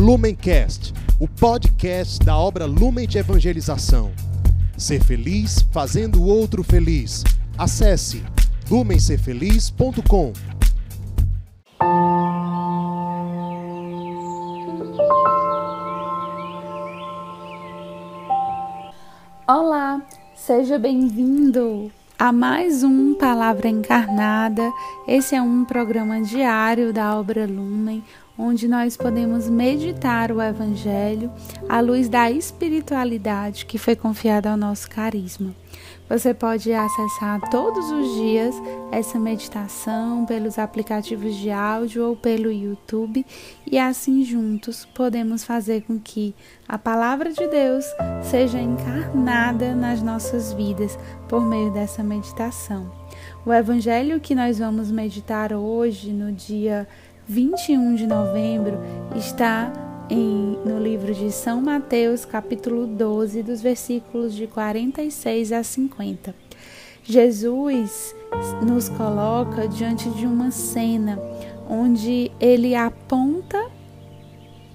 Lumencast, o podcast da obra Lumen de Evangelização. Ser feliz fazendo o outro feliz. Acesse lumencerfeliz.com. Olá, seja bem-vindo a mais um Palavra Encarnada. Esse é um programa diário da obra Lumen, onde nós podemos meditar o Evangelho à luz da espiritualidade que foi confiada ao nosso carisma. Você pode acessar todos os dias essa meditação pelos aplicativos de áudio ou pelo YouTube e assim juntos podemos fazer com que a palavra de Deus seja encarnada nas nossas vidas por meio dessa meditação. O evangelho que nós vamos meditar hoje, no dia 21 de novembro, está em, no livro de São Mateus, capítulo 12, dos versículos de 46 a 50. Jesus nos coloca diante de uma cena onde ele aponta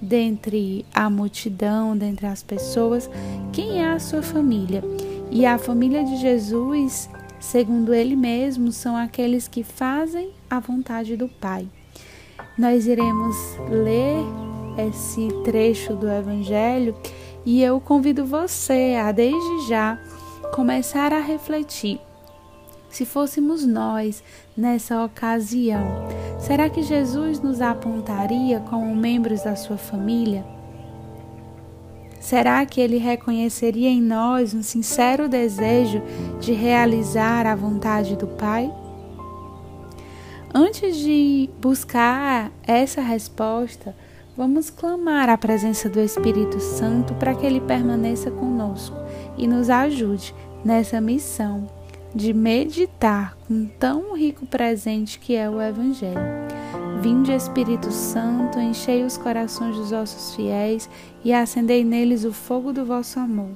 dentre a multidão, dentre as pessoas, quem é a sua família. E a família de Jesus, segundo ele mesmo, são aqueles que fazem a vontade do Pai. Nós iremos ler esse trecho do Evangelho e eu convido você a, desde já, começar a refletir. Se fôssemos nós nessa ocasião, será que Jesus nos apontaria como membros da sua família? Será que ele reconheceria em nós um sincero desejo de realizar a vontade do Pai? Antes de buscar essa resposta, Vamos clamar a presença do Espírito Santo para que ele permaneça conosco e nos ajude nessa missão de meditar com tão rico presente que é o Evangelho. Vinde, Espírito Santo, enchei os corações dos vossos fiéis e acendei neles o fogo do vosso amor.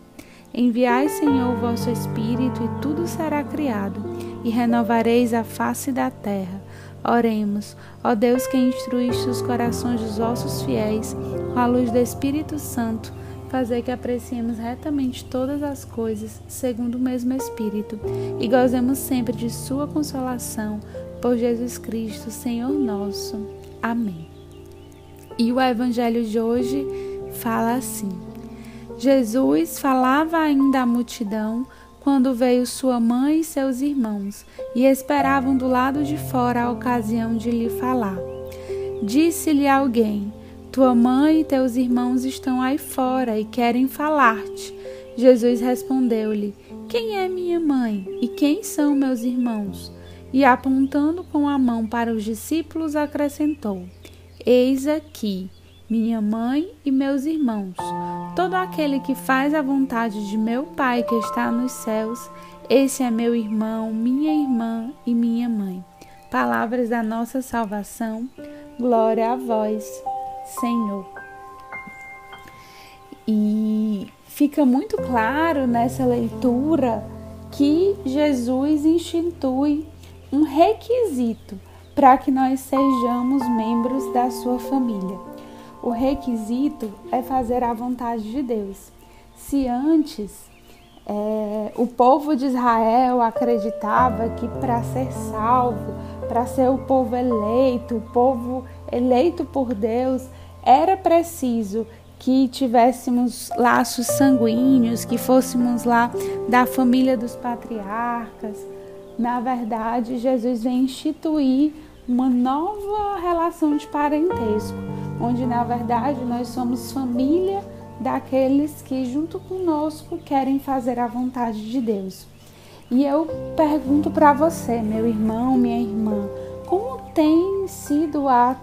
Enviai, Senhor, o vosso Espírito, e tudo será criado, e renovareis a face da terra. Oremos, ó Deus que instruíste os corações dos vossos fiéis, com a luz do Espírito Santo, fazer que apreciemos retamente todas as coisas, segundo o mesmo Espírito, e gozemos sempre de Sua consolação, por Jesus Cristo, Senhor nosso. Amém. E o Evangelho de hoje fala assim: Jesus falava ainda à multidão quando veio sua mãe e seus irmãos, e esperavam do lado de fora a ocasião de lhe falar. Disse-lhe alguém: Tua mãe e teus irmãos estão aí fora e querem falar-te. Jesus respondeu-lhe: Quem é minha mãe e quem são meus irmãos? E apontando com a mão para os discípulos, acrescentou: Eis aqui minha mãe e meus irmãos. Todo aquele que faz a vontade de meu Pai que está nos céus, esse é meu irmão, minha irmã e minha mãe. Palavras da nossa salvação. Glória a vós, Senhor. E fica muito claro nessa leitura que Jesus institui um requisito para que nós sejamos membros da sua família. O requisito é fazer a vontade de Deus. Se antes é, o povo de Israel acreditava que para ser salvo, para ser o povo eleito, o povo eleito por Deus, era preciso que tivéssemos laços sanguíneos, que fôssemos lá da família dos patriarcas. Na verdade, Jesus vem instituir uma nova relação de parentesco onde na verdade nós somos família daqueles que junto conosco querem fazer a vontade de Deus. E eu pergunto para você, meu irmão, minha irmã, como tem sido a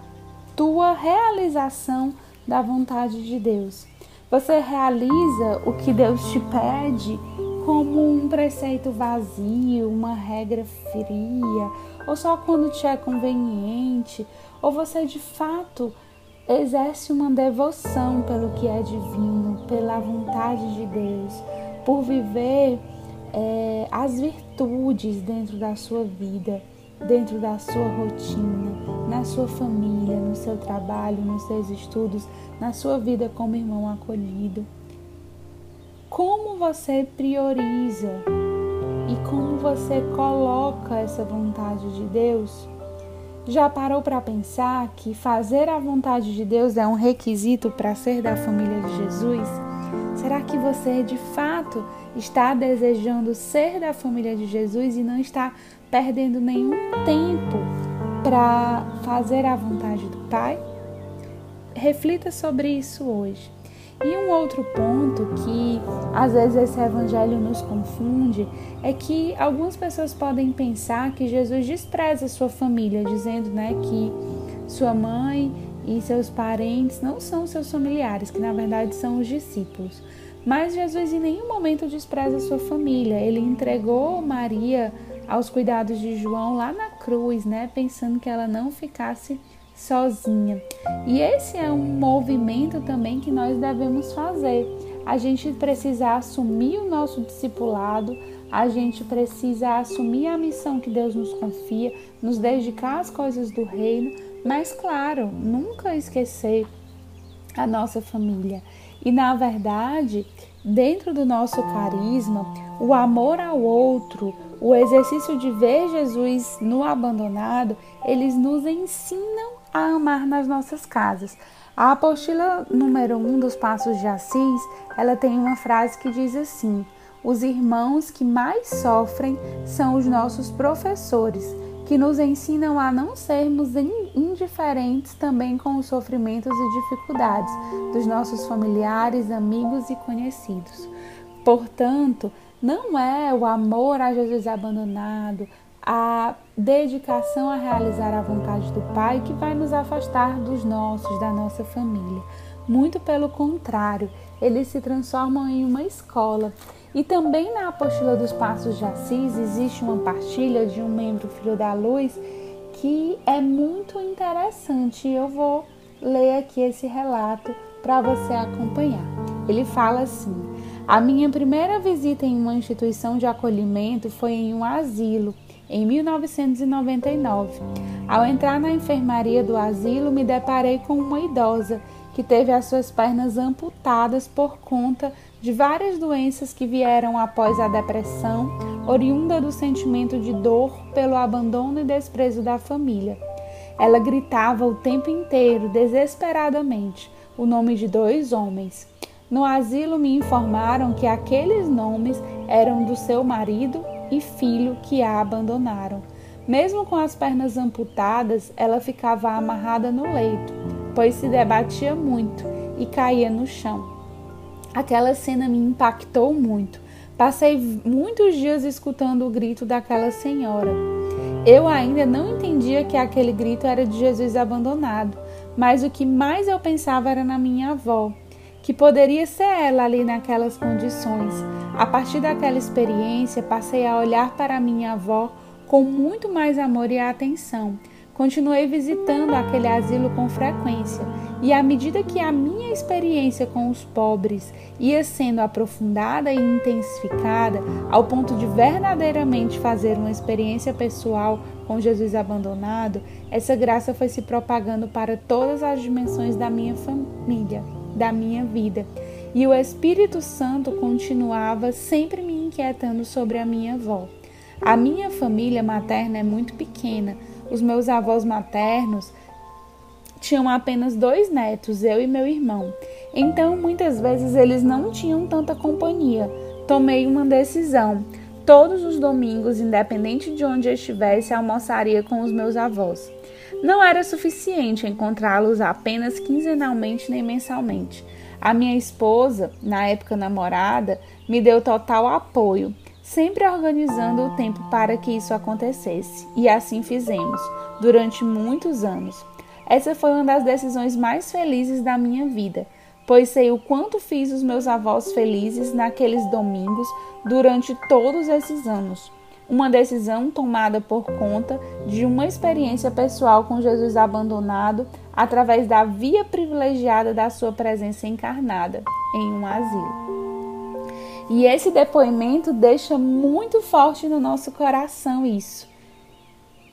tua realização da vontade de Deus? Você realiza o que Deus te pede como um preceito vazio, uma regra fria, ou só quando te é conveniente, ou você de fato exerce uma devoção pelo que é divino, pela vontade de Deus, por viver é, as virtudes dentro da sua vida, dentro da sua rotina, na sua família, no seu trabalho, nos seus estudos, na sua vida como irmão acolhido. Como você prioriza e como você coloca essa vontade de Deus? Já parou para pensar que fazer a vontade de Deus é um requisito para ser da família de Jesus? Será que você de fato está desejando ser da família de Jesus e não está perdendo nenhum tempo para fazer a vontade do Pai? Reflita sobre isso hoje. E um outro ponto que às vezes esse evangelho nos confunde é que algumas pessoas podem pensar que Jesus despreza sua família, dizendo né, que sua mãe e seus parentes não são seus familiares, que na verdade são os discípulos. Mas Jesus em nenhum momento despreza sua família. Ele entregou Maria aos cuidados de João lá na cruz, né, pensando que ela não ficasse sozinha. E esse é um movimento também que nós devemos fazer. A gente precisa assumir o nosso discipulado, a gente precisa assumir a missão que Deus nos confia, nos dedicar às coisas do reino, mas claro, nunca esquecer a nossa família. E na verdade, dentro do nosso carisma, o amor ao outro, o exercício de ver Jesus no abandonado, eles nos ensinam a amar nas nossas casas. A apostila número 1 um dos Passos de Assis, ela tem uma frase que diz assim: Os irmãos que mais sofrem são os nossos professores, que nos ensinam a não sermos indiferentes também com os sofrimentos e dificuldades dos nossos familiares, amigos e conhecidos. Portanto, não é o amor a Jesus abandonado, a dedicação a realizar a vontade do Pai que vai nos afastar dos nossos, da nossa família. Muito pelo contrário, eles se transformam em uma escola. E também na Apostila dos Passos de Assis existe uma partilha de um membro filho da luz que é muito interessante. Eu vou ler aqui esse relato para você acompanhar. Ele fala assim: A minha primeira visita em uma instituição de acolhimento foi em um asilo em 1999. Ao entrar na enfermaria do asilo, me deparei com uma idosa que teve as suas pernas amputadas por conta de várias doenças que vieram após a depressão, oriunda do sentimento de dor pelo abandono e desprezo da família. Ela gritava o tempo inteiro, desesperadamente, o nome de dois homens. No asilo me informaram que aqueles nomes eram do seu marido e filho que a abandonaram. Mesmo com as pernas amputadas, ela ficava amarrada no leito, pois se debatia muito e caía no chão. Aquela cena me impactou muito. Passei muitos dias escutando o grito daquela senhora. Eu ainda não entendia que aquele grito era de Jesus abandonado, mas o que mais eu pensava era na minha avó, que poderia ser ela ali naquelas condições. A partir daquela experiência, passei a olhar para minha avó com muito mais amor e atenção. Continuei visitando aquele asilo com frequência, e à medida que a minha experiência com os pobres ia sendo aprofundada e intensificada, ao ponto de verdadeiramente fazer uma experiência pessoal com Jesus abandonado, essa graça foi se propagando para todas as dimensões da minha família da minha vida. E o Espírito Santo continuava sempre me inquietando sobre a minha avó. A minha família materna é muito pequena. Os meus avós maternos tinham apenas dois netos, eu e meu irmão. Então, muitas vezes eles não tinham tanta companhia. Tomei uma decisão. Todos os domingos, independente de onde eu estivesse, almoçaria com os meus avós. Não era suficiente encontrá-los apenas quinzenalmente nem mensalmente. A minha esposa, na época namorada, me deu total apoio, sempre organizando o tempo para que isso acontecesse. E assim fizemos, durante muitos anos. Essa foi uma das decisões mais felizes da minha vida, pois sei o quanto fiz os meus avós felizes naqueles domingos durante todos esses anos uma decisão tomada por conta de uma experiência pessoal com Jesus abandonado através da via privilegiada da sua presença encarnada em um asilo. E esse depoimento deixa muito forte no nosso coração isso.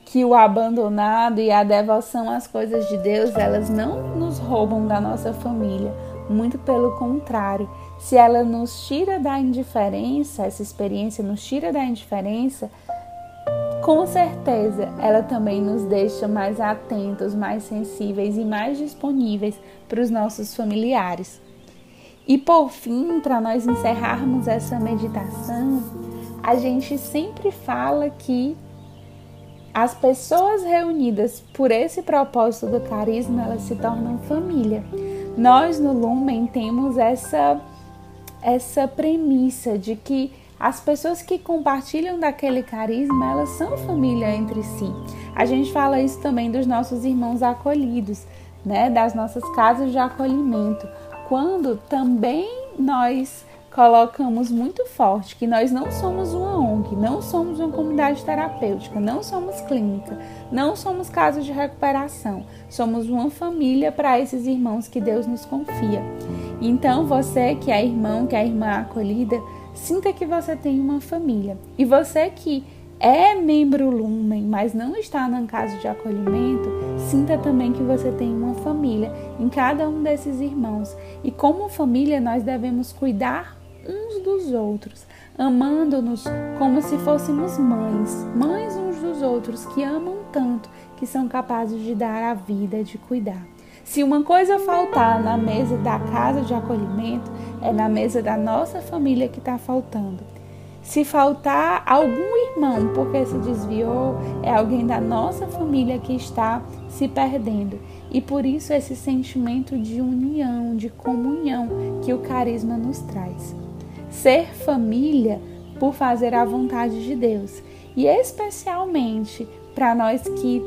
que o abandonado e a devoção às coisas de Deus, elas não nos roubam da nossa família, muito pelo contrário. Se ela nos tira da indiferença, essa experiência nos tira da indiferença, com certeza ela também nos deixa mais atentos, mais sensíveis e mais disponíveis para os nossos familiares. E por fim, para nós encerrarmos essa meditação, a gente sempre fala que as pessoas reunidas por esse propósito do carisma, elas se tornam família. Nós no Lumen temos essa essa premissa de que as pessoas que compartilham daquele carisma, elas são família entre si. A gente fala isso também dos nossos irmãos acolhidos, né, das nossas casas de acolhimento, quando também nós colocamos muito forte que nós não somos uma ONG, não somos uma comunidade terapêutica, não somos clínica, não somos casos de recuperação, somos uma família para esses irmãos que Deus nos confia. Então, você que é irmão, que é irmã acolhida, sinta que você tem uma família. E você que é membro Lumen, mas não está na casa de acolhimento, sinta também que você tem uma família em cada um desses irmãos. E como família, nós devemos cuidar dos outros, amando-nos como se fôssemos mães, mães uns dos outros que amam tanto que são capazes de dar a vida, de cuidar. Se uma coisa faltar na mesa da casa de acolhimento, é na mesa da nossa família que está faltando. Se faltar algum irmão porque se desviou, é alguém da nossa família que está se perdendo. E por isso esse sentimento de união, de comunhão que o carisma nos traz ser família por fazer a vontade de Deus. E especialmente para nós que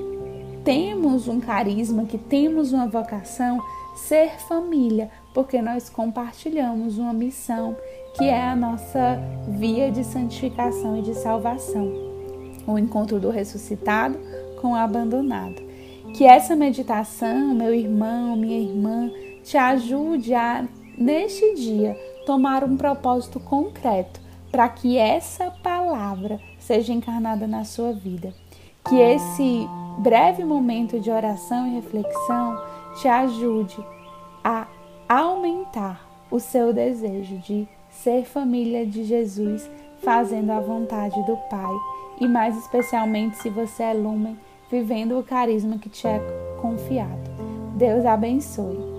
temos um carisma, que temos uma vocação, ser família, porque nós compartilhamos uma missão que é a nossa via de santificação e de salvação o encontro do ressuscitado com o abandonado. Que essa meditação, meu irmão, minha irmã, te ajude a, neste dia, tomar um propósito concreto para que essa palavra seja encarnada na sua vida. Que esse breve momento de oração e reflexão te ajude a aumentar o seu desejo de ser família de Jesus, fazendo a vontade do Pai e mais especialmente se você é lumen, vivendo o carisma que te é confiado. Deus abençoe.